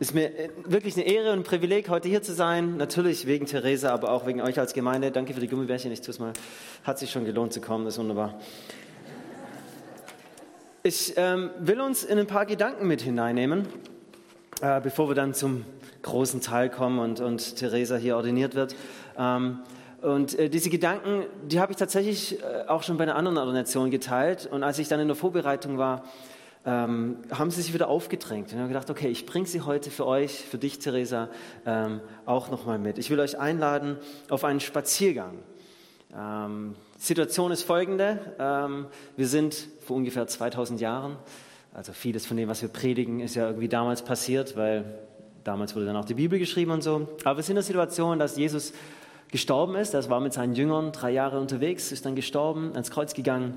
ist mir wirklich eine Ehre und ein Privileg, heute hier zu sein. Natürlich wegen Theresa, aber auch wegen euch als Gemeinde. Danke für die Gummibärchen. Ich tue es mal. Hat sich schon gelohnt zu kommen. Das ist wunderbar. Ich ähm, will uns in ein paar Gedanken mit hineinnehmen, äh, bevor wir dann zum großen Teil kommen und, und Theresa hier ordiniert wird. Ähm, und äh, diese Gedanken, die habe ich tatsächlich äh, auch schon bei einer anderen Ordination geteilt. Und als ich dann in der Vorbereitung war, ähm, haben sie sich wieder aufgedrängt. Und haben gedacht, okay, ich bringe sie heute für euch, für dich, Theresa, ähm, auch nochmal mit. Ich will euch einladen auf einen Spaziergang. Ähm, Situation ist folgende. Ähm, wir sind vor ungefähr 2000 Jahren, also vieles von dem, was wir predigen, ist ja irgendwie damals passiert, weil damals wurde dann auch die Bibel geschrieben und so. Aber wir sind in der Situation, dass Jesus gestorben ist. Er war mit seinen Jüngern drei Jahre unterwegs, ist dann gestorben, ans Kreuz gegangen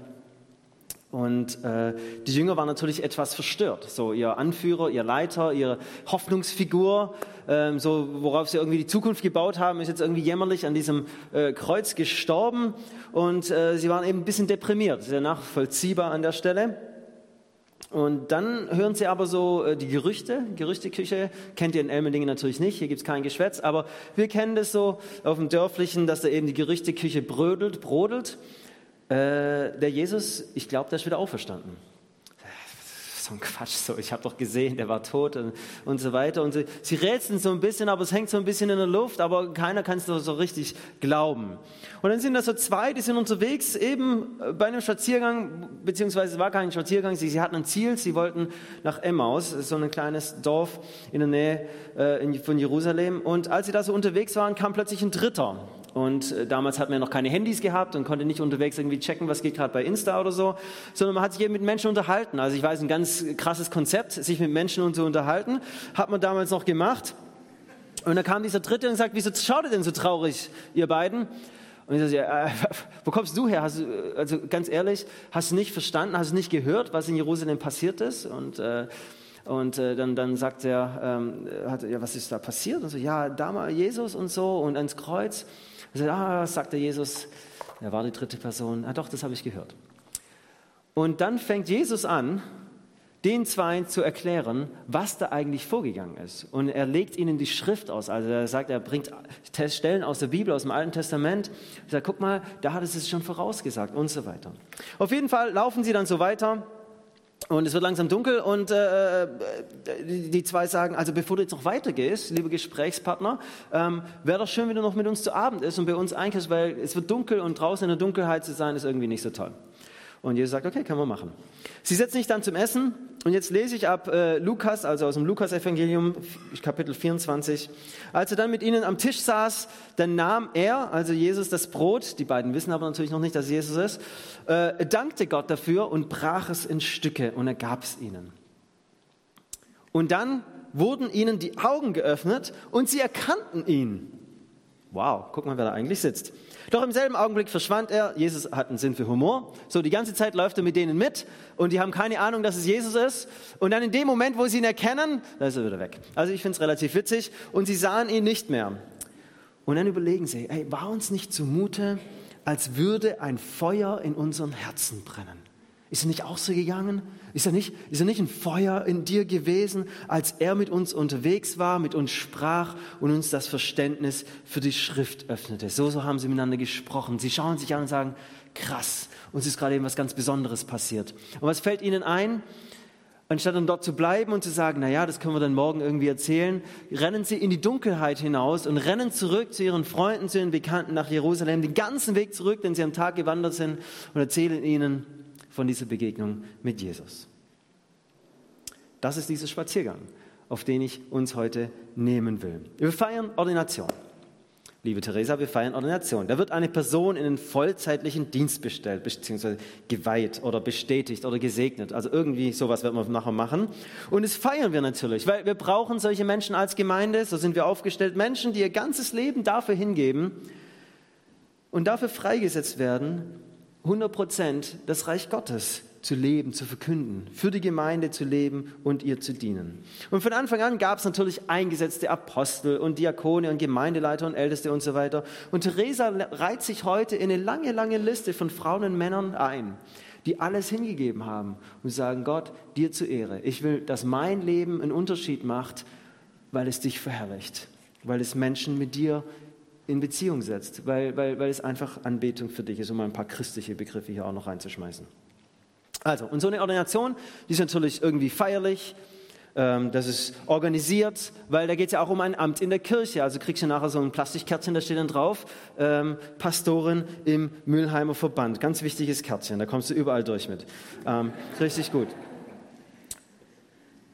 und äh, die Jünger waren natürlich etwas verstört. So ihr Anführer, ihr Leiter, ihre Hoffnungsfigur, ähm, so worauf sie irgendwie die Zukunft gebaut haben, ist jetzt irgendwie jämmerlich an diesem äh, Kreuz gestorben. Und äh, sie waren eben ein bisschen deprimiert. Sehr nachvollziehbar an der Stelle. Und dann hören sie aber so äh, die Gerüchte, Gerüchteküche, kennt ihr in Elmendingen natürlich nicht, hier gibt es kein Geschwätz, aber wir kennen das so auf dem Dörflichen, dass da eben die Gerüchteküche brödelt, brodelt. Äh, der Jesus, ich glaube, der ist wieder auferstanden. So ein Quatsch, so. Ich habe doch gesehen, der war tot und, und so weiter. Und sie, sie rätseln so ein bisschen, aber es hängt so ein bisschen in der Luft, aber keiner kann es so richtig glauben. Und dann sind da so zwei, die sind unterwegs, eben bei einem Spaziergang, beziehungsweise es war kein Spaziergang, sie, sie hatten ein Ziel, sie wollten nach Emmaus, so ein kleines Dorf in der Nähe äh, von Jerusalem. Und als sie da so unterwegs waren, kam plötzlich ein Dritter und äh, damals hat man ja noch keine Handys gehabt und konnte nicht unterwegs irgendwie checken, was geht gerade bei Insta oder so, sondern man hat sich eben mit Menschen unterhalten. Also ich weiß, ein ganz krasses Konzept, sich mit Menschen so unterhalten, hat man damals noch gemacht. Und dann kam dieser Dritte und sagt, wieso schaut ihr denn so traurig, ihr beiden? Und ich sage, äh, wo kommst du her? Hast, also ganz ehrlich, hast du nicht verstanden, hast du nicht gehört, was in Jerusalem passiert ist? Und äh, und dann, dann sagt er, ähm, ja, was ist da passiert? Und so, ja, damals Jesus und so und ans Kreuz. Sagt, ah, sagte Jesus, er war die dritte Person. Ah, doch, das habe ich gehört. Und dann fängt Jesus an, den zwei zu erklären, was da eigentlich vorgegangen ist. Und er legt ihnen die Schrift aus. Also er sagt, er bringt Stellen aus der Bibel, aus dem Alten Testament. Er sagt, guck mal, da hat es es schon vorausgesagt und so weiter. Auf jeden Fall laufen sie dann so weiter. Und es wird langsam dunkel und äh, äh, die zwei sagen, also bevor du jetzt noch weitergehst, liebe Gesprächspartner, ähm, wäre doch schön, wenn du noch mit uns zu Abend isst und bei uns einkehrst, weil es wird dunkel und draußen in der Dunkelheit zu sein, ist irgendwie nicht so toll. Und Jesus sagt, okay, kann man machen. Sie setzen sich dann zum Essen und jetzt lese ich ab äh, Lukas, also aus dem Lukas-Evangelium, Kapitel 24. Als er dann mit ihnen am Tisch saß, dann nahm er, also Jesus, das Brot, die beiden wissen aber natürlich noch nicht, dass Jesus ist, äh, dankte Gott dafür und brach es in Stücke und er gab es ihnen. Und dann wurden ihnen die Augen geöffnet und sie erkannten ihn. Wow, guck mal, wer da eigentlich sitzt. Doch im selben Augenblick verschwand er. Jesus hat einen Sinn für Humor. So, die ganze Zeit läuft er mit denen mit und die haben keine Ahnung, dass es Jesus ist. Und dann in dem Moment, wo sie ihn erkennen, da ist er wieder weg. Also ich finde es relativ witzig. Und sie sahen ihn nicht mehr. Und dann überlegen sie, ey, war uns nicht zumute, als würde ein Feuer in unseren Herzen brennen? Ist er nicht auch so gegangen? Ist er nicht, ist er nicht ein Feuer in dir gewesen, als er mit uns unterwegs war, mit uns sprach und uns das Verständnis für die Schrift öffnete? So, so haben sie miteinander gesprochen. Sie schauen sich an und sagen, krass, uns ist gerade eben was ganz Besonderes passiert. Und was fällt ihnen ein? Anstatt dann dort zu bleiben und zu sagen, na ja, das können wir dann morgen irgendwie erzählen, rennen sie in die Dunkelheit hinaus und rennen zurück zu ihren Freunden, zu ihren Bekannten nach Jerusalem, den ganzen Weg zurück, den sie am Tag gewandert sind und erzählen ihnen, von dieser Begegnung mit Jesus. Das ist dieser Spaziergang, auf den ich uns heute nehmen will. Wir feiern Ordination. Liebe Theresa, wir feiern Ordination. Da wird eine Person in den vollzeitlichen Dienst bestellt, beziehungsweise geweiht oder bestätigt oder gesegnet. Also irgendwie sowas werden wir nachher machen. Und das feiern wir natürlich, weil wir brauchen solche Menschen als Gemeinde. So sind wir aufgestellt. Menschen, die ihr ganzes Leben dafür hingeben und dafür freigesetzt werden, 100 Prozent das Reich Gottes zu leben, zu verkünden, für die Gemeinde zu leben und ihr zu dienen. Und von Anfang an gab es natürlich eingesetzte Apostel und Diakone und Gemeindeleiter und Älteste und so weiter. Und Theresa reiht sich heute in eine lange, lange Liste von Frauen und Männern ein, die alles hingegeben haben und sagen, Gott, dir zu Ehre. Ich will, dass mein Leben einen Unterschied macht weil es dich verherrlicht, weil es Menschen mit dir in Beziehung setzt, weil, weil, weil es einfach Anbetung für dich ist, um ein paar christliche Begriffe hier auch noch reinzuschmeißen. Also, und so eine Ordination, die ist natürlich irgendwie feierlich, ähm, das ist organisiert, weil da geht es ja auch um ein Amt in der Kirche. Also kriegst du nachher so ein Plastikkärtchen, da steht dann drauf, ähm, Pastorin im Mülheimer Verband. Ganz wichtiges Kärtchen, da kommst du überall durch mit. Ähm, richtig gut.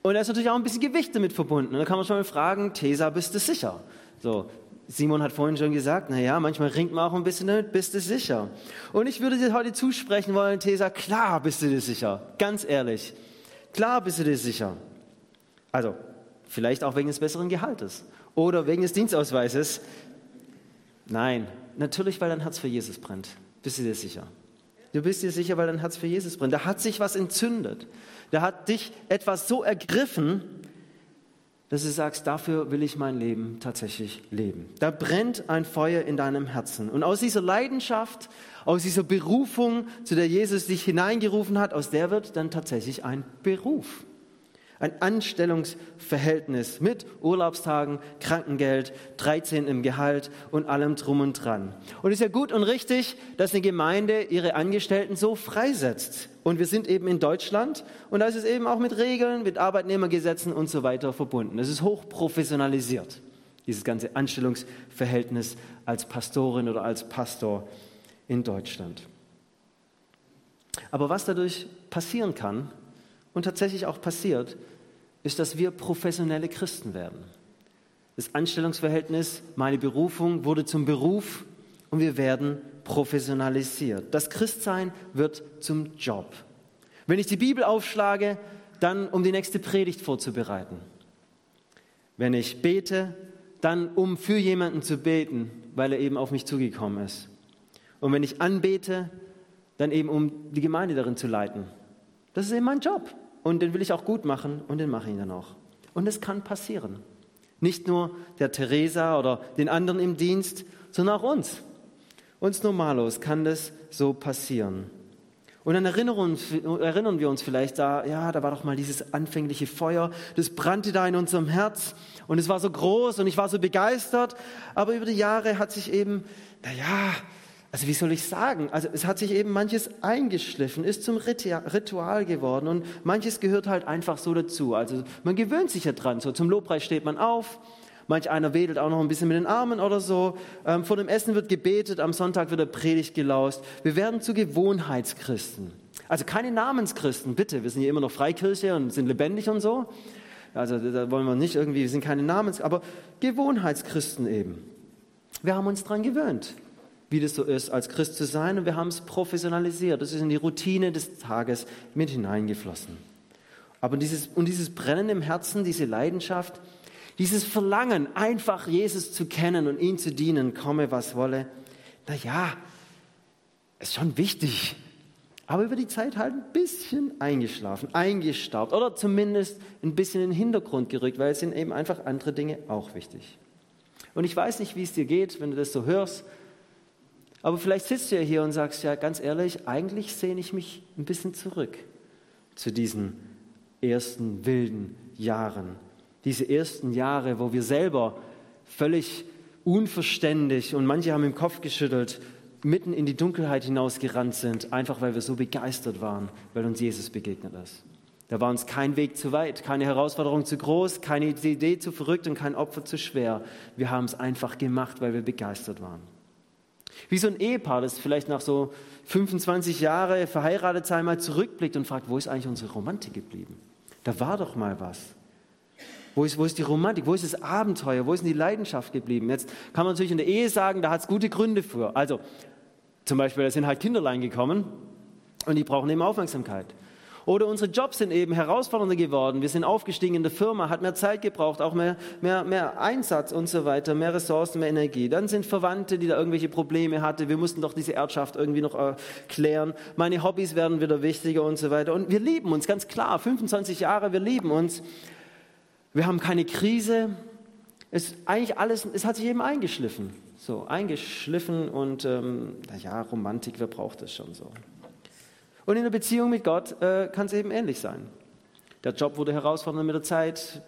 Und da ist natürlich auch ein bisschen Gewicht damit verbunden. Und da kann man schon mal fragen, Tesa, bist du sicher? So, Simon hat vorhin schon gesagt, naja, manchmal ringt man auch ein bisschen damit, bist du sicher? Und ich würde dir heute zusprechen wollen, Tesa, klar bist du dir sicher. Ganz ehrlich. Klar bist du dir sicher. Also, vielleicht auch wegen des besseren Gehaltes oder wegen des Dienstausweises. Nein, natürlich, weil dein Herz für Jesus brennt. Bist du dir sicher? Du bist dir sicher, weil dein Herz für Jesus brennt. Da hat sich was entzündet. Da hat dich etwas so ergriffen, dass du sagst, dafür will ich mein Leben tatsächlich leben. Da brennt ein Feuer in deinem Herzen. Und aus dieser Leidenschaft, aus dieser Berufung, zu der Jesus dich hineingerufen hat, aus der wird dann tatsächlich ein Beruf. Ein Anstellungsverhältnis mit Urlaubstagen, Krankengeld, 13 im Gehalt und allem drum und dran. Und es ist ja gut und richtig, dass eine Gemeinde ihre Angestellten so freisetzt. Und wir sind eben in Deutschland und da ist es eben auch mit Regeln, mit Arbeitnehmergesetzen und so weiter verbunden. Es ist hochprofessionalisiert, dieses ganze Anstellungsverhältnis als Pastorin oder als Pastor in Deutschland. Aber was dadurch passieren kann, und tatsächlich auch passiert, ist, dass wir professionelle Christen werden. Das Anstellungsverhältnis, meine Berufung wurde zum Beruf und wir werden professionalisiert. Das Christsein wird zum Job. Wenn ich die Bibel aufschlage, dann um die nächste Predigt vorzubereiten. Wenn ich bete, dann um für jemanden zu beten, weil er eben auf mich zugekommen ist. Und wenn ich anbete, dann eben um die Gemeinde darin zu leiten. Das ist eben mein Job und den will ich auch gut machen und den mache ich dann auch. Und es kann passieren. Nicht nur der Theresa oder den anderen im Dienst, sondern auch uns. Uns Normalos kann das so passieren. Und dann erinnern, erinnern, wir uns vielleicht da, ja, da war doch mal dieses anfängliche Feuer, das brannte da in unserem Herz und es war so groß und ich war so begeistert, aber über die Jahre hat sich eben, naja, also wie soll ich sagen? Also es hat sich eben manches eingeschliffen, ist zum Ritual geworden und manches gehört halt einfach so dazu. Also man gewöhnt sich ja dran. So zum Lobpreis steht man auf, manch einer wedelt auch noch ein bisschen mit den Armen oder so. Ähm, vor dem Essen wird gebetet, am Sonntag wird der Predigt gelaust. Wir werden zu Gewohnheitschristen. Also keine Namenschristen, bitte. Wir sind hier immer noch Freikirche und sind lebendig und so. Also da wollen wir nicht irgendwie, wir sind keine Namens, aber Gewohnheitschristen eben. Wir haben uns dran gewöhnt wie das so ist, als Christ zu sein. Und wir haben es professionalisiert. Das ist in die Routine des Tages mit hineingeflossen. Aber dieses, und dieses Brennen im Herzen, diese Leidenschaft, dieses Verlangen, einfach Jesus zu kennen und ihn zu dienen, komme was wolle, na ja, ist schon wichtig. Aber über die Zeit halt ein bisschen eingeschlafen, eingestaubt oder zumindest ein bisschen in den Hintergrund gerückt, weil es sind eben einfach andere Dinge auch wichtig. Und ich weiß nicht, wie es dir geht, wenn du das so hörst aber vielleicht sitzt du ja hier und sagst, ja, ganz ehrlich, eigentlich sehne ich mich ein bisschen zurück zu diesen ersten wilden Jahren. Diese ersten Jahre, wo wir selber völlig unverständlich und manche haben im Kopf geschüttelt, mitten in die Dunkelheit hinausgerannt sind, einfach weil wir so begeistert waren, weil uns Jesus begegnet ist. Da war uns kein Weg zu weit, keine Herausforderung zu groß, keine Idee zu verrückt und kein Opfer zu schwer. Wir haben es einfach gemacht, weil wir begeistert waren. Wie so ein Ehepaar, das vielleicht nach so 25 Jahren verheiratet sein mal zurückblickt und fragt, wo ist eigentlich unsere Romantik geblieben? Da war doch mal was. Wo ist, wo ist die Romantik? Wo ist das Abenteuer? Wo ist denn die Leidenschaft geblieben? Jetzt kann man natürlich in der Ehe sagen, da hat es gute Gründe für. Also zum Beispiel, da sind halt Kinderlein gekommen und die brauchen eben Aufmerksamkeit. Oder unsere Jobs sind eben herausfordernder geworden. Wir sind aufgestiegen in der Firma, hat mehr Zeit gebraucht, auch mehr, mehr, mehr Einsatz und so weiter, mehr Ressourcen, mehr Energie. Dann sind Verwandte, die da irgendwelche Probleme hatten. Wir mussten doch diese Erbschaft irgendwie noch äh, klären. Meine Hobbys werden wieder wichtiger und so weiter. Und wir lieben uns, ganz klar. 25 Jahre, wir lieben uns. Wir haben keine Krise. Es, eigentlich alles, es hat sich eben eingeschliffen. So, eingeschliffen und, ähm, naja, Romantik, wer braucht das schon so? Und in der Beziehung mit Gott äh, kann es eben ähnlich sein. Der Job wurde herausfordernder mit der Zeit.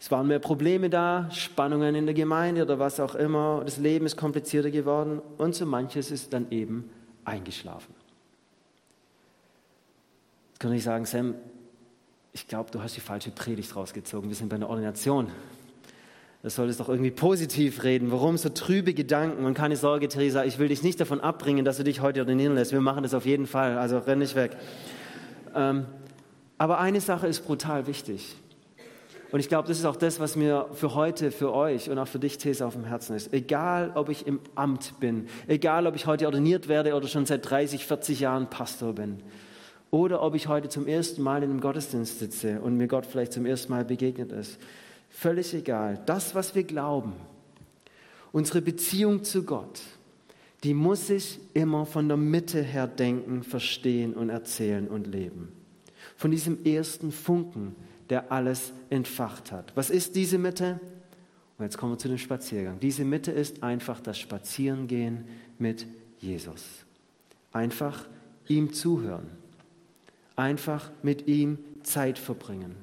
Es waren mehr Probleme da, Spannungen in der Gemeinde oder was auch immer. Das Leben ist komplizierter geworden und so manches ist dann eben eingeschlafen. Jetzt kann ich sagen, Sam, ich glaube, du hast die falsche Predigt rausgezogen. Wir sind bei einer Ordination. Das soll es doch irgendwie positiv reden. Warum so trübe Gedanken? Und keine Sorge, Theresa, ich will dich nicht davon abbringen, dass du dich heute ordinieren lässt. Wir machen das auf jeden Fall, also renn nicht weg. Ähm, aber eine Sache ist brutal wichtig. Und ich glaube, das ist auch das, was mir für heute, für euch und auch für dich, These, auf dem Herzen ist. Egal, ob ich im Amt bin, egal, ob ich heute ordiniert werde oder schon seit 30, 40 Jahren Pastor bin, oder ob ich heute zum ersten Mal in einem Gottesdienst sitze und mir Gott vielleicht zum ersten Mal begegnet ist. Völlig egal. Das, was wir glauben, unsere Beziehung zu Gott, die muss ich immer von der Mitte her denken, verstehen und erzählen und leben. Von diesem ersten Funken, der alles entfacht hat. Was ist diese Mitte? Und jetzt kommen wir zu dem Spaziergang. Diese Mitte ist einfach das Spazierengehen mit Jesus. Einfach ihm zuhören. Einfach mit ihm Zeit verbringen.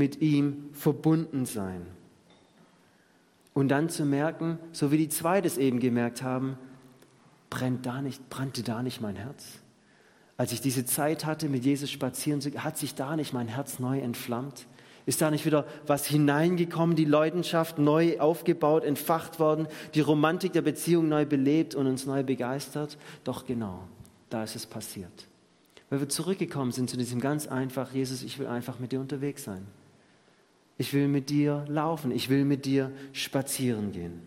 Mit ihm verbunden sein. Und dann zu merken, so wie die zwei das eben gemerkt haben, brennt da nicht, brannte da nicht mein Herz? Als ich diese Zeit hatte, mit Jesus spazieren zu hat sich da nicht mein Herz neu entflammt? Ist da nicht wieder was hineingekommen, die Leidenschaft neu aufgebaut, entfacht worden, die Romantik der Beziehung neu belebt und uns neu begeistert? Doch genau, da ist es passiert. Weil wir zurückgekommen sind zu diesem ganz einfach, Jesus, ich will einfach mit dir unterwegs sein. Ich will mit dir laufen, ich will mit dir spazieren gehen.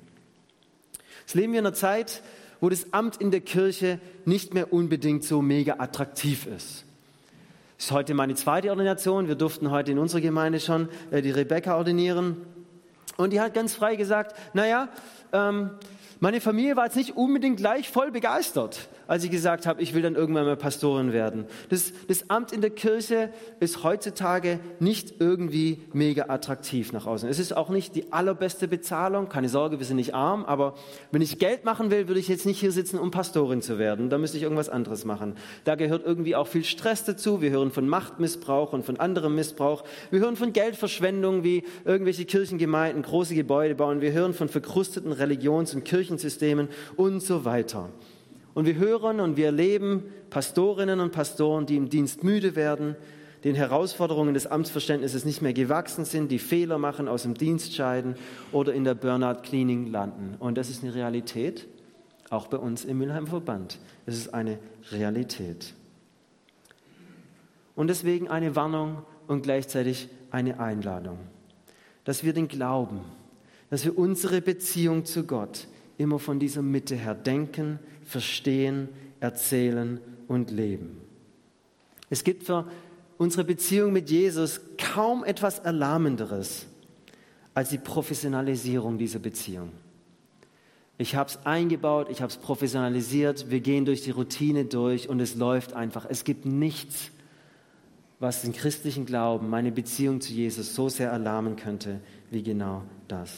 Jetzt leben wir in einer Zeit, wo das Amt in der Kirche nicht mehr unbedingt so mega attraktiv ist. Das ist heute meine zweite Ordination. Wir durften heute in unserer Gemeinde schon äh, die Rebecca ordinieren. Und die hat ganz frei gesagt, naja, ähm, meine Familie war jetzt nicht unbedingt gleich voll begeistert als ich gesagt habe, ich will dann irgendwann mal Pastorin werden. Das, das Amt in der Kirche ist heutzutage nicht irgendwie mega attraktiv nach außen. Es ist auch nicht die allerbeste Bezahlung. Keine Sorge, wir sind nicht arm, aber wenn ich Geld machen will, würde ich jetzt nicht hier sitzen, um Pastorin zu werden. Da müsste ich irgendwas anderes machen. Da gehört irgendwie auch viel Stress dazu. Wir hören von Machtmissbrauch und von anderem Missbrauch. Wir hören von Geldverschwendung, wie irgendwelche Kirchengemeinden große Gebäude bauen. Wir hören von verkrusteten Religions- und Kirchensystemen und so weiter. Und wir hören und wir erleben Pastorinnen und Pastoren, die im Dienst müde werden, den Herausforderungen des Amtsverständnisses nicht mehr gewachsen sind, die Fehler machen, aus dem Dienst scheiden oder in der Burnout-Cleaning landen. Und das ist eine Realität, auch bei uns im Mülheim Verband. Es ist eine Realität. Und deswegen eine Warnung und gleichzeitig eine Einladung, dass wir den Glauben, dass wir unsere Beziehung zu Gott immer von dieser Mitte her denken, verstehen, erzählen und leben. Es gibt für unsere Beziehung mit Jesus kaum etwas Erlahmenderes als die Professionalisierung dieser Beziehung. Ich habe es eingebaut, ich habe es professionalisiert, wir gehen durch die Routine durch und es läuft einfach. Es gibt nichts, was den christlichen Glauben, meine Beziehung zu Jesus so sehr erlahmen könnte, wie genau das.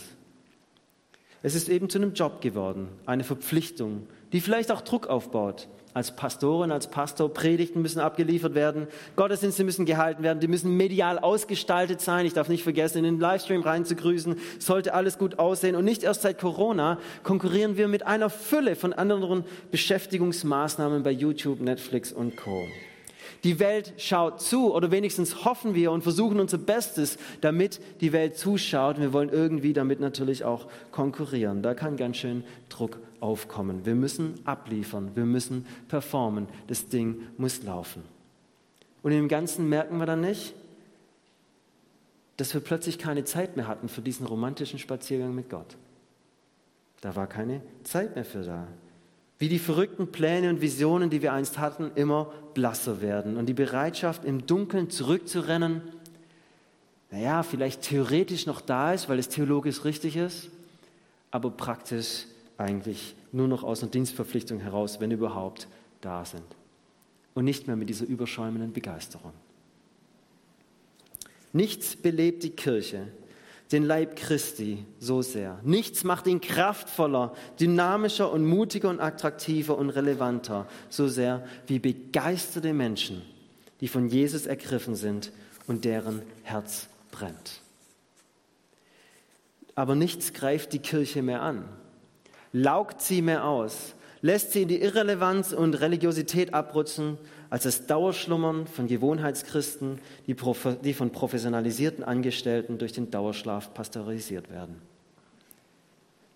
Es ist eben zu einem Job geworden, eine Verpflichtung, die vielleicht auch Druck aufbaut. Als Pastorin, als Pastor, Predigten müssen abgeliefert werden, Gottesdienste müssen gehalten werden, die müssen medial ausgestaltet sein. Ich darf nicht vergessen, in den Livestream reinzugrüßen, sollte alles gut aussehen. Und nicht erst seit Corona konkurrieren wir mit einer Fülle von anderen Beschäftigungsmaßnahmen bei YouTube, Netflix und Co. Die Welt schaut zu oder wenigstens hoffen wir und versuchen unser Bestes, damit die Welt zuschaut. Wir wollen irgendwie damit natürlich auch konkurrieren. Da kann ganz schön Druck aufkommen. Wir müssen abliefern, wir müssen performen. Das Ding muss laufen. Und im Ganzen merken wir dann nicht, dass wir plötzlich keine Zeit mehr hatten für diesen romantischen Spaziergang mit Gott. Da war keine Zeit mehr für da wie die verrückten Pläne und Visionen, die wir einst hatten, immer blasser werden und die Bereitschaft, im Dunkeln zurückzurennen, naja, vielleicht theoretisch noch da ist, weil es theologisch richtig ist, aber praktisch eigentlich nur noch aus einer Dienstverpflichtung heraus, wenn überhaupt, da sind. Und nicht mehr mit dieser überschäumenden Begeisterung. Nichts belebt die Kirche, den Leib Christi so sehr. Nichts macht ihn kraftvoller, dynamischer und mutiger und attraktiver und relevanter so sehr wie begeisterte Menschen, die von Jesus ergriffen sind und deren Herz brennt. aber nichts greift die Kirche mehr an, laugt sie mehr aus, lässt sie in die Irrelevanz und Religiosität abrutschen, als das Dauerschlummern von Gewohnheitschristen, die, die von professionalisierten Angestellten durch den Dauerschlaf pasteurisiert werden.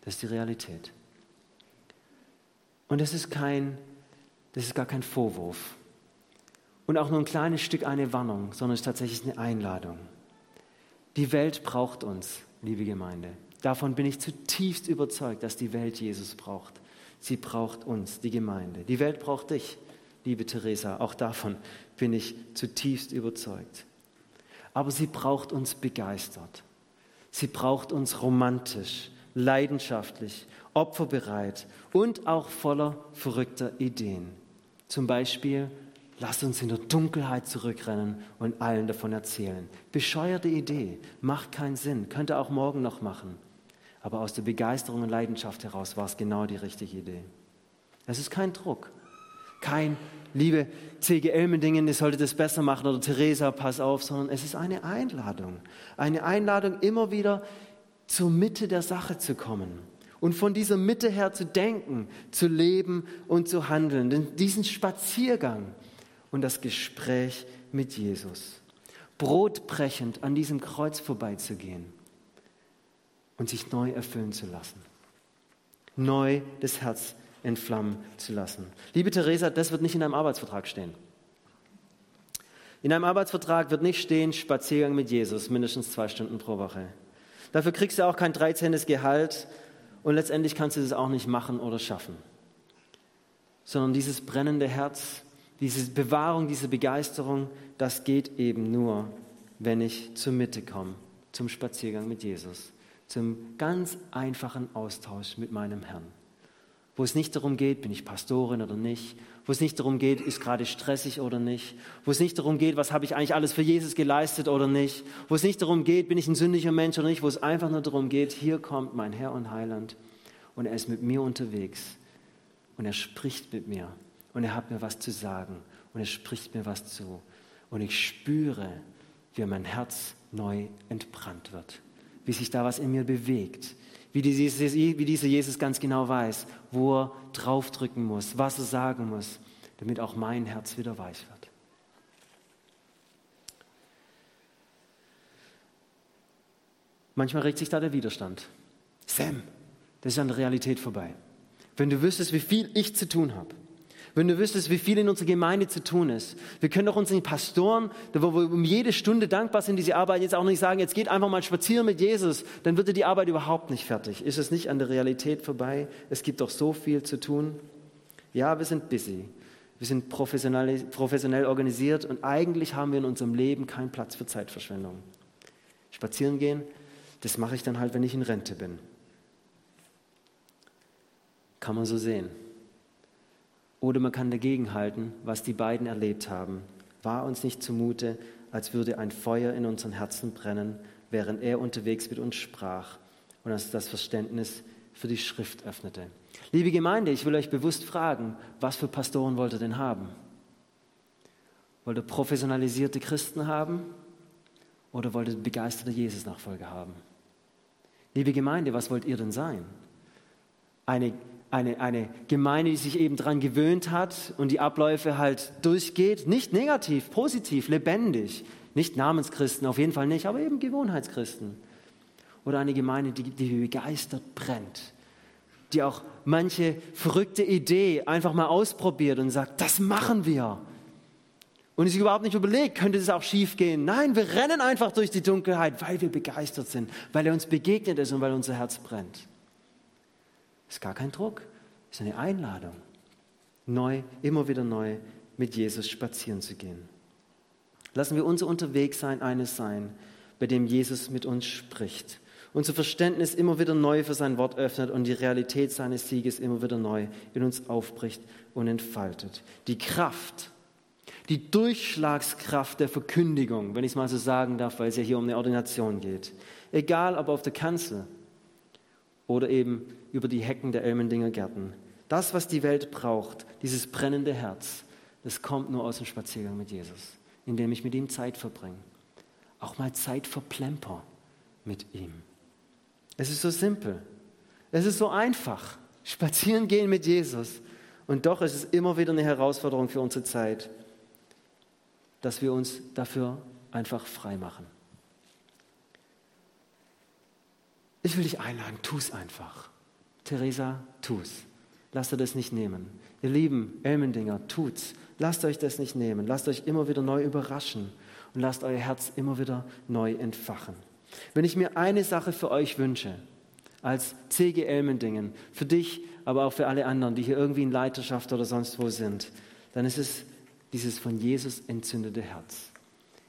Das ist die Realität. Und das ist kein, das ist gar kein Vorwurf. Und auch nur ein kleines Stück eine Warnung, sondern es ist tatsächlich eine Einladung. Die Welt braucht uns, liebe Gemeinde. Davon bin ich zutiefst überzeugt, dass die Welt Jesus braucht. Sie braucht uns, die Gemeinde. Die Welt braucht dich, liebe Theresa. Auch davon bin ich zutiefst überzeugt. Aber sie braucht uns begeistert. Sie braucht uns romantisch, leidenschaftlich, opferbereit und auch voller verrückter Ideen. Zum Beispiel, lass uns in der Dunkelheit zurückrennen und allen davon erzählen. Bescheuerte Idee, macht keinen Sinn, könnte auch morgen noch machen. Aber aus der Begeisterung und Leidenschaft heraus war es genau die richtige Idee. Es ist kein Druck, kein, liebe C.G. Elmendingen, ihr solltet das besser machen oder Theresa, pass auf, sondern es ist eine Einladung. Eine Einladung, immer wieder zur Mitte der Sache zu kommen und von dieser Mitte her zu denken, zu leben und zu handeln. Denn diesen Spaziergang und das Gespräch mit Jesus, brotbrechend an diesem Kreuz vorbeizugehen und sich neu erfüllen zu lassen, neu das Herz entflammen zu lassen. Liebe Theresa, das wird nicht in einem Arbeitsvertrag stehen. In einem Arbeitsvertrag wird nicht stehen, Spaziergang mit Jesus, mindestens zwei Stunden pro Woche. Dafür kriegst du auch kein 13. Gehalt und letztendlich kannst du das auch nicht machen oder schaffen. Sondern dieses brennende Herz, diese Bewahrung, diese Begeisterung, das geht eben nur, wenn ich zur Mitte komme, zum Spaziergang mit Jesus, zum ganz einfachen Austausch mit meinem Herrn. Wo es nicht darum geht, bin ich Pastorin oder nicht, wo es nicht darum geht, ist gerade stressig oder nicht, wo es nicht darum geht, was habe ich eigentlich alles für Jesus geleistet oder nicht, wo es nicht darum geht, bin ich ein sündiger Mensch oder nicht, wo es einfach nur darum geht, hier kommt mein Herr und Heiland und er ist mit mir unterwegs und er spricht mit mir und er hat mir was zu sagen und er spricht mir was zu. Und ich spüre, wie mein Herz neu entbrannt wird, wie sich da was in mir bewegt, wie, dieses, wie dieser Jesus ganz genau weiß, wo er draufdrücken muss, was er sagen muss, damit auch mein Herz wieder weich wird. Manchmal regt sich da der Widerstand. Sam, das ist an der Realität vorbei. Wenn du wüsstest, wie viel ich zu tun habe, wenn du wüsstest, wie viel in unserer Gemeinde zu tun ist. Wir können doch unseren Pastoren, wo wir um jede Stunde dankbar sind, diese Arbeit jetzt auch nicht sagen, jetzt geht einfach mal spazieren mit Jesus, dann wird dir die Arbeit überhaupt nicht fertig. Ist es nicht an der Realität vorbei? Es gibt doch so viel zu tun. Ja, wir sind busy. Wir sind professionell, professionell organisiert und eigentlich haben wir in unserem Leben keinen Platz für Zeitverschwendung. Spazieren gehen, das mache ich dann halt, wenn ich in Rente bin. Kann man so sehen. Oder man kann dagegenhalten, was die beiden erlebt haben. War uns nicht zumute, als würde ein Feuer in unseren Herzen brennen, während er unterwegs mit uns sprach und uns das Verständnis für die Schrift öffnete. Liebe Gemeinde, ich will euch bewusst fragen, was für Pastoren wollt ihr denn haben? Wollt ihr professionalisierte Christen haben oder wollt ihr begeisterte Jesus-Nachfolger haben? Liebe Gemeinde, was wollt ihr denn sein? Eine eine, eine Gemeinde, die sich eben daran gewöhnt hat und die Abläufe halt durchgeht, nicht negativ, positiv, lebendig, nicht Namenschristen, auf jeden Fall nicht, aber eben Gewohnheitschristen. Oder eine Gemeinde, die, die begeistert brennt, die auch manche verrückte Idee einfach mal ausprobiert und sagt, das machen wir. Und sich überhaupt nicht überlegt, könnte es auch schief gehen. Nein, wir rennen einfach durch die Dunkelheit, weil wir begeistert sind, weil er uns begegnet ist und weil unser Herz brennt. Ist gar kein Druck, ist eine Einladung, neu, immer wieder neu mit Jesus spazieren zu gehen. Lassen wir unser Unterwegssein eines sein, bei dem Jesus mit uns spricht, unser Verständnis immer wieder neu für sein Wort öffnet und die Realität seines Sieges immer wieder neu in uns aufbricht und entfaltet. Die Kraft, die Durchschlagskraft der Verkündigung, wenn ich es mal so sagen darf, weil es ja hier um eine Ordination geht. Egal ob auf der Kanzel oder eben über die Hecken der Elmendinger Gärten. Das, was die Welt braucht, dieses brennende Herz, das kommt nur aus dem Spaziergang mit Jesus, indem ich mit ihm Zeit verbringe. Auch mal Zeit verplemper mit ihm. Es ist so simpel. Es ist so einfach. Spazieren gehen mit Jesus. Und doch ist es immer wieder eine Herausforderung für unsere Zeit, dass wir uns dafür einfach frei machen. Ich will dich einladen, tu es einfach. Theresa, tu's. Lasst ihr das nicht nehmen. Ihr lieben Elmendinger, tut's. Lasst euch das nicht nehmen. Lasst euch immer wieder neu überraschen und lasst euer Herz immer wieder neu entfachen. Wenn ich mir eine Sache für euch wünsche, als CG Elmendingen, für dich, aber auch für alle anderen, die hier irgendwie in Leiterschaft oder sonst wo sind, dann ist es dieses von Jesus entzündete Herz.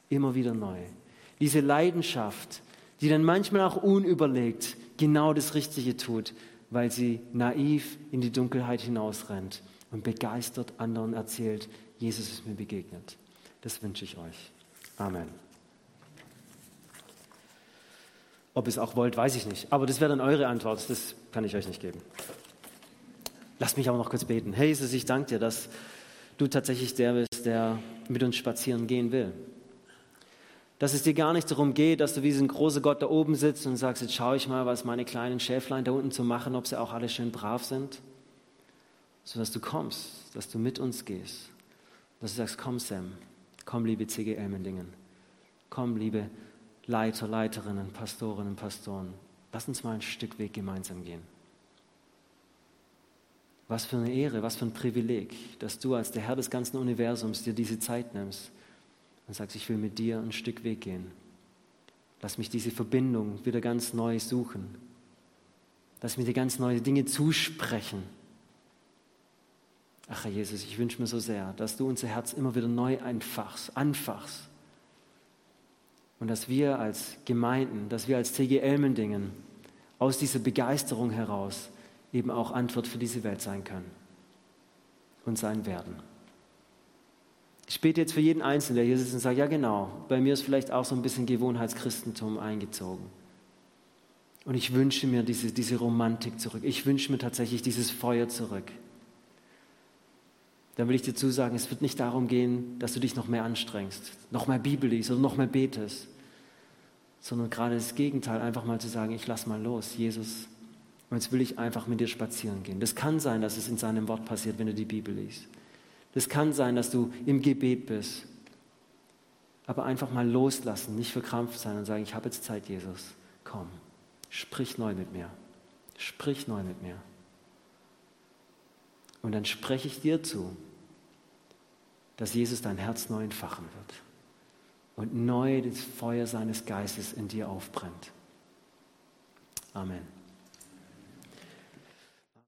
Immer wieder neu. Diese Leidenschaft, die dann manchmal auch unüberlegt genau das Richtige tut, weil sie naiv in die Dunkelheit hinausrennt und begeistert anderen erzählt, Jesus ist mir begegnet. Das wünsche ich euch. Amen. Ob ihr es auch wollt, weiß ich nicht. Aber das wäre dann eure Antwort. Das kann ich euch nicht geben. Lasst mich aber noch kurz beten. Hey Jesus, ich danke dir, dass du tatsächlich der bist, der mit uns spazieren gehen will. Dass es dir gar nicht darum geht, dass du wie so ein großer Gott da oben sitzt und sagst, jetzt schaue ich mal, was meine kleinen Schäflein da unten zu machen, ob sie auch alle schön brav sind. Sondern dass du kommst, dass du mit uns gehst. Dass du sagst, komm Sam, komm liebe CG Elmendingen, komm liebe Leiter, Leiterinnen, Pastorinnen, Pastoren, lass uns mal ein Stück Weg gemeinsam gehen. Was für eine Ehre, was für ein Privileg, dass du als der Herr des ganzen Universums dir diese Zeit nimmst und sagst, ich will mit dir ein Stück Weg gehen. Lass mich diese Verbindung wieder ganz neu suchen. Lass mir dir ganz neue Dinge zusprechen. Ach Herr Jesus, ich wünsche mir so sehr, dass du unser Herz immer wieder neu einfachst, anfachst. Und dass wir als Gemeinden, dass wir als CG Elmendingen aus dieser Begeisterung heraus eben auch Antwort für diese Welt sein können und sein werden. Ich bete jetzt für jeden Einzelnen, der hier sitzt und sagt, ja genau, bei mir ist vielleicht auch so ein bisschen Gewohnheitschristentum eingezogen. Und ich wünsche mir diese, diese Romantik zurück. Ich wünsche mir tatsächlich dieses Feuer zurück. Dann will ich dir zusagen, es wird nicht darum gehen, dass du dich noch mehr anstrengst, noch mehr Bibel liest oder noch mehr betest, sondern gerade das Gegenteil, einfach mal zu sagen, ich lass mal los, Jesus, und jetzt will ich einfach mit dir spazieren gehen. Das kann sein, dass es in seinem Wort passiert, wenn du die Bibel liest. Das kann sein, dass du im Gebet bist. Aber einfach mal loslassen, nicht verkrampft sein und sagen, ich habe jetzt Zeit, Jesus. Komm, sprich neu mit mir. Sprich neu mit mir. Und dann spreche ich dir zu, dass Jesus dein Herz neu entfachen wird und neu das Feuer seines Geistes in dir aufbrennt. Amen.